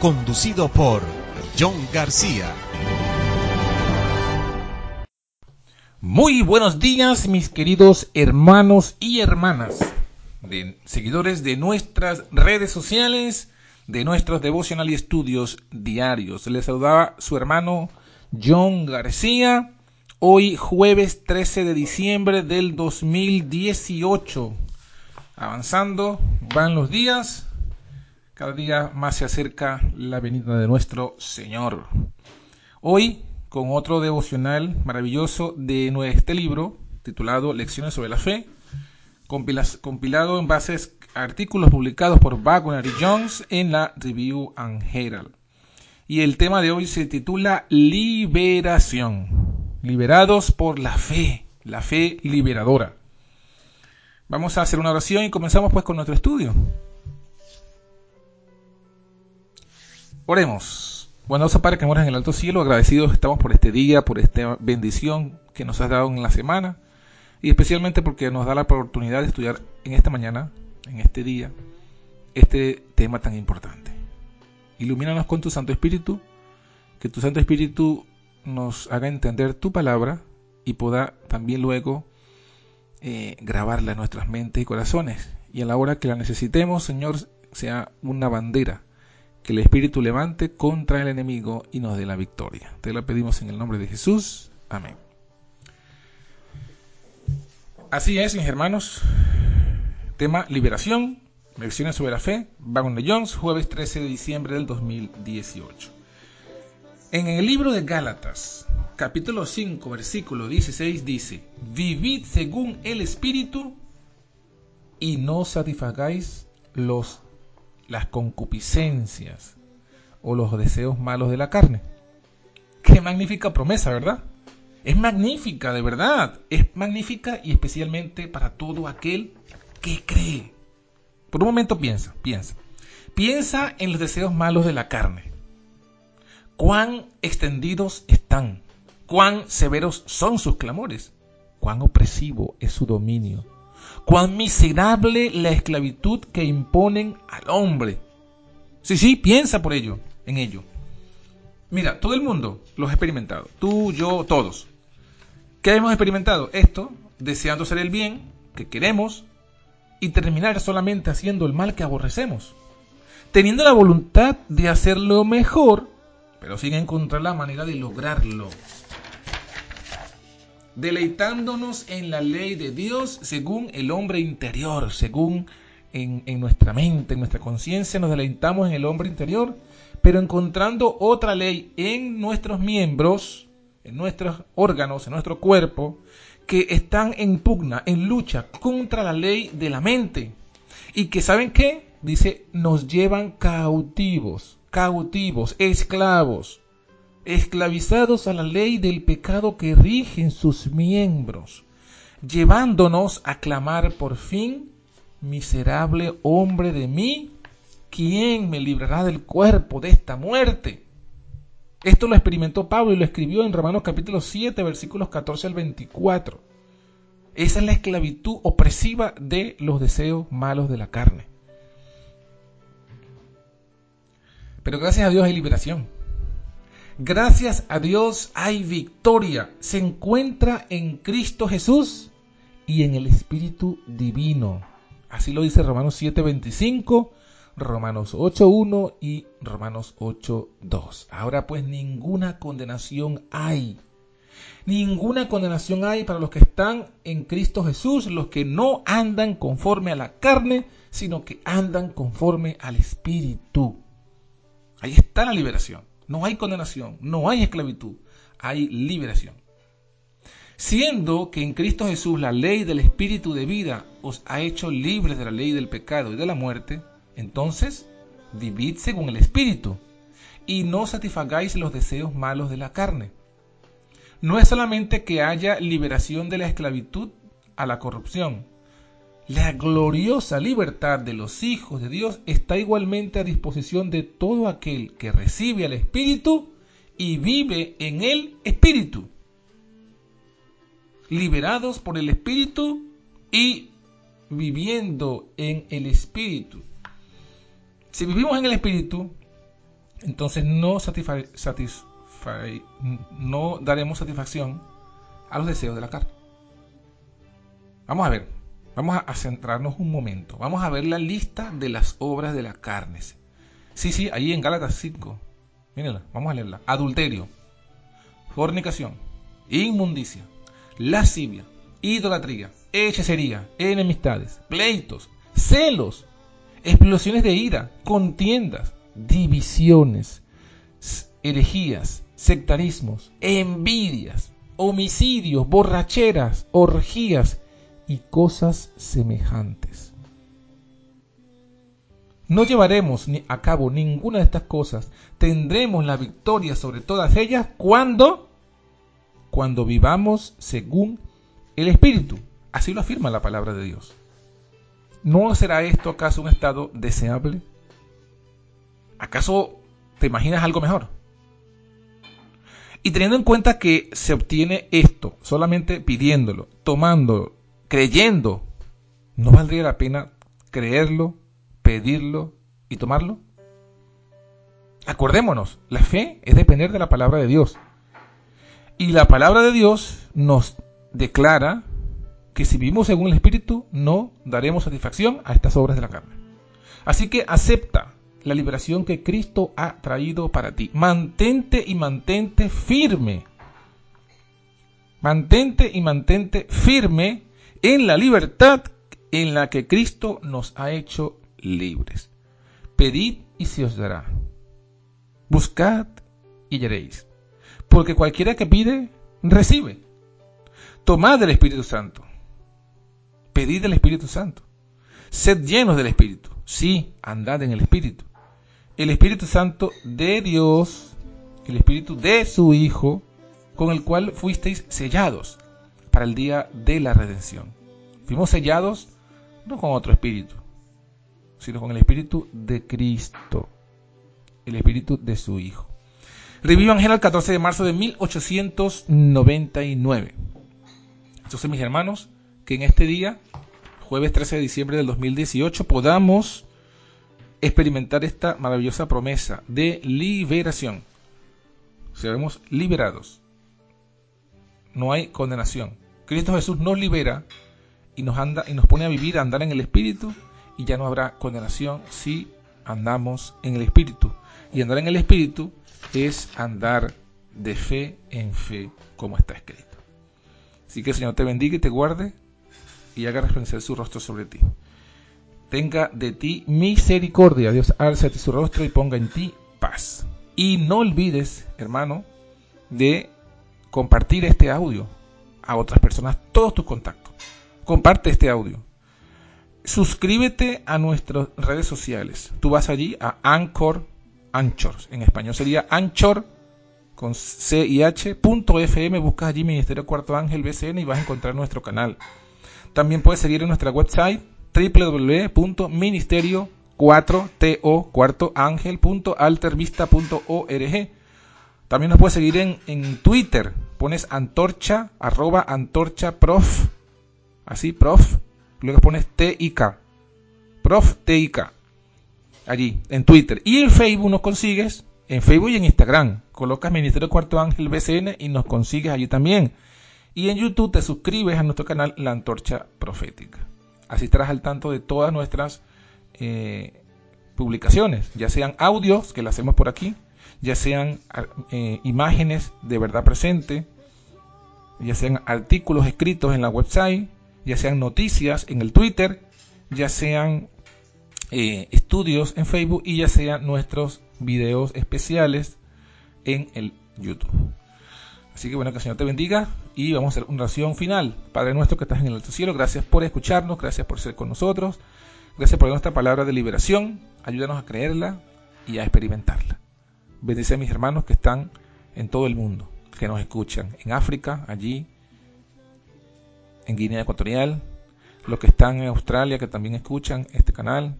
conducido por John García. Muy buenos días, mis queridos hermanos y hermanas, de, seguidores de nuestras redes sociales, de nuestros devocional y estudios diarios. Les saludaba su hermano John García, hoy jueves 13 de diciembre del 2018. Avanzando, van los días, cada día más se acerca la venida de nuestro Señor. Hoy, con otro devocional maravilloso de este libro, titulado Lecciones sobre la Fe, compilado en bases a artículos publicados por Wagner y Jones en la Review and Herald. Y el tema de hoy se titula Liberación. Liberados por la fe, la fe liberadora. Vamos a hacer una oración y comenzamos pues con nuestro estudio. Oremos. Bueno, Padre que moras en el alto cielo, agradecidos estamos por este día, por esta bendición que nos has dado en la semana y especialmente porque nos da la oportunidad de estudiar en esta mañana, en este día, este tema tan importante. Ilumínanos con tu Santo Espíritu, que tu Santo Espíritu nos haga entender tu palabra y pueda también luego eh, grabarla en nuestras mentes y corazones. Y a la hora que la necesitemos, Señor, sea una bandera que el Espíritu levante contra el enemigo y nos dé la victoria. Te lo pedimos en el nombre de Jesús. Amén. Así es, mis hermanos. Tema liberación, lecciones sobre la fe, de Jones, jueves 13 de diciembre del 2018. En el libro de Gálatas, capítulo 5, versículo 16 dice, vivid según el Espíritu y no satisfagáis los las concupiscencias o los deseos malos de la carne. Qué magnífica promesa, ¿verdad? Es magnífica, de verdad. Es magnífica y especialmente para todo aquel que cree. Por un momento piensa, piensa. Piensa en los deseos malos de la carne. Cuán extendidos están. Cuán severos son sus clamores. Cuán opresivo es su dominio cuán miserable la esclavitud que imponen al hombre. Sí, sí, piensa por ello, en ello. Mira, todo el mundo lo ha experimentado. Tú, yo, todos. ¿Qué hemos experimentado? Esto, deseando hacer el bien que queremos y terminar solamente haciendo el mal que aborrecemos. Teniendo la voluntad de hacerlo mejor, pero sin encontrar la manera de lograrlo deleitándonos en la ley de Dios según el hombre interior, según en, nuestra mente, en nuestra conciencia, nos deleitamos en el hombre interior, pero encontrando otra ley en nuestros miembros, en nuestros órganos, en nuestro cuerpo, que están en pugna, en lucha contra la ley de la mente. Y que, ¿saben qué? Dice, nos llevan cautivos, cautivos, esclavos esclavizados a la ley del pecado que rige en sus miembros, llevándonos a clamar por fin, miserable hombre de mí, ¿quién me librará del cuerpo de esta muerte? Esto lo experimentó Pablo y lo escribió en Romanos capítulo 7, versículos 14 al 24. Esa es la esclavitud opresiva de los deseos malos de la carne. Pero gracias a Dios hay liberación. Gracias a Dios hay victoria. Se encuentra en Cristo Jesús y en el Espíritu Divino. Así lo dice Romanos 7:25, Romanos 8:1 y Romanos 8:2. Ahora pues ninguna condenación hay Ninguna condenación hay para los que están en Cristo Jesús, los que no andan conforme a la carne, sino que andan conforme al Espíritu. Ahí está la liberación. No hay condenación, no hay esclavitud, hay liberación. Siendo que en Cristo Jesús la ley del Espíritu de vida os ha hecho libres de la ley del pecado y de la muerte, entonces vivid según el Espíritu y no satisfagáis los deseos malos de la carne. No es solamente que haya liberación de la esclavitud a la corrupción. La gloriosa libertad de los hijos de Dios está igualmente a disposición de todo aquel que recibe al Espíritu y vive en el Espíritu. Liberados por el Espíritu y viviendo en el Espíritu. Si vivimos en el Espíritu, entonces no, no daremos satisfacción a los deseos de la carne. Vamos a ver, vamos a, centrarnos un momento. Vamos a ver la lista de las obras de la carne. Sí, sí, ahí en Gálatas 5. Mírenla, vamos a leerla. Adulterio, fornicación, inmundicia, lascivia, idolatría, hechicería, enemistades, pleitos, celos, explosiones de ira, contiendas, divisiones, herejías, sectarismos, envidias, homicidios, borracheras, orgías y cosas semejantes. No llevaremos a cabo ninguna de estas cosas. Tendremos la victoria sobre todas ellas cuando cuando vivamos según el Espíritu. Así lo afirma la palabra de Dios. ¿No será esto acaso un estado deseable? ¿Acaso te imaginas algo mejor? Y teniendo en cuenta que se obtiene esto solamente pidiéndolo, tomándolo, creyendo, ¿no valdría la pena creerlo, pedirlo y tomarlo? Acordémonos, la fe es depender de la palabra de Dios. Y la palabra de Dios nos declara que si vivimos según el Espíritu, no daremos satisfacción a estas obras de la carne. Así que acepta la liberación que Cristo ha traído para ti. Mantente y mantente firme. Mantente y mantente firme en la libertad en la que Cristo nos ha hecho libres. Pedid y se os dará. Buscad y hallaréis. Porque cualquiera que pide, recibe. Tomad el Espíritu Santo. Pedid el Espíritu Santo. Sed llenos del Espíritu. Sí, andad en el Espíritu el Espíritu Santo de Dios, el Espíritu de su Hijo, con el cual fuisteis sellados para el día de la redención. Fuimos sellados no con otro espíritu, sino con el Espíritu de Cristo, el Espíritu de su Hijo. Review el 14 de marzo de 1899. Entonces, mis hermanos, que en este día, jueves 13 de diciembre del 2018, podamos experimentar esta maravillosa promesa de liberación. Seremos liberados. No hay condenación. Cristo Jesús nos libera y nos anda y nos pone a vivir, a andar en el Espíritu y ya no habrá condenación si andamos en el Espíritu. Y andar en el Espíritu es andar de fe en fe, como está escrito. Así que el Señor te bendiga y te guarde y haga resplandecer su rostro sobre ti tenga de ti misericordia. Dios alce su rostro y ponga en ti paz. Y no olvides, hermano, de compartir este audio a otras personas, todos tus contactos. Comparte este audio. Suscríbete a nuestras redes sociales. Tú vas allí a Anchor, Anchor, en español sería Anchor con C y H, punto FM, buscas allí Ministerio Cuarto Ángel BCN y vas a encontrar nuestro canal. También puedes seguir en nuestra website www.ministerio4to cuarto altervista.org. También nos puedes seguir en, en Twitter. Pones antorcha, arroba antorcha prof. Así, prof. Luego pones TIK. Prof TIK. Allí, en Twitter. Y en Facebook nos consigues. En Facebook y en Instagram. Colocas Ministerio Cuarto Ángel BCN y nos consigues allí también. Y en YouTube te suscribes a nuestro canal La Antorcha Profética. Así estarás al tanto de todas nuestras eh, publicaciones, ya sean audios que las hacemos por aquí, ya sean eh, imágenes de verdad presente, ya sean artículos escritos en la website, ya sean noticias en el Twitter, ya sean eh, estudios en Facebook y ya sean nuestros videos especiales en el YouTube. Así que bueno, que el Señor te bendiga y vamos a hacer una oración final. Padre nuestro que estás en el alto cielo, gracias por escucharnos, gracias por ser con nosotros, gracias por nuestra palabra de liberación, ayúdanos a creerla y a experimentarla. Bendice a mis hermanos que están en todo el mundo, que nos escuchan, en África, allí, en Guinea Ecuatorial, los que están en Australia, que también escuchan este canal,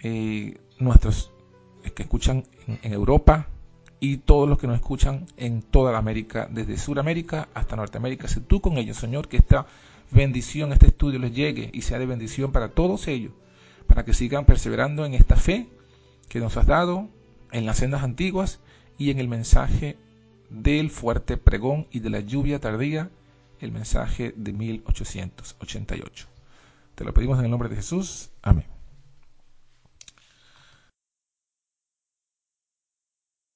eh, nuestros que escuchan en, Europa y todos los que nos escuchan en toda la América, desde Sudamérica hasta Norteamérica. Sé tú con ellos, Señor, que esta bendición, este estudio les llegue y sea de bendición para todos ellos, para que sigan perseverando en esta fe que nos has dado en las sendas antiguas y en el mensaje del fuerte pregón y de la lluvia tardía, el mensaje de 1888. Te lo pedimos en el nombre de Jesús. Amén.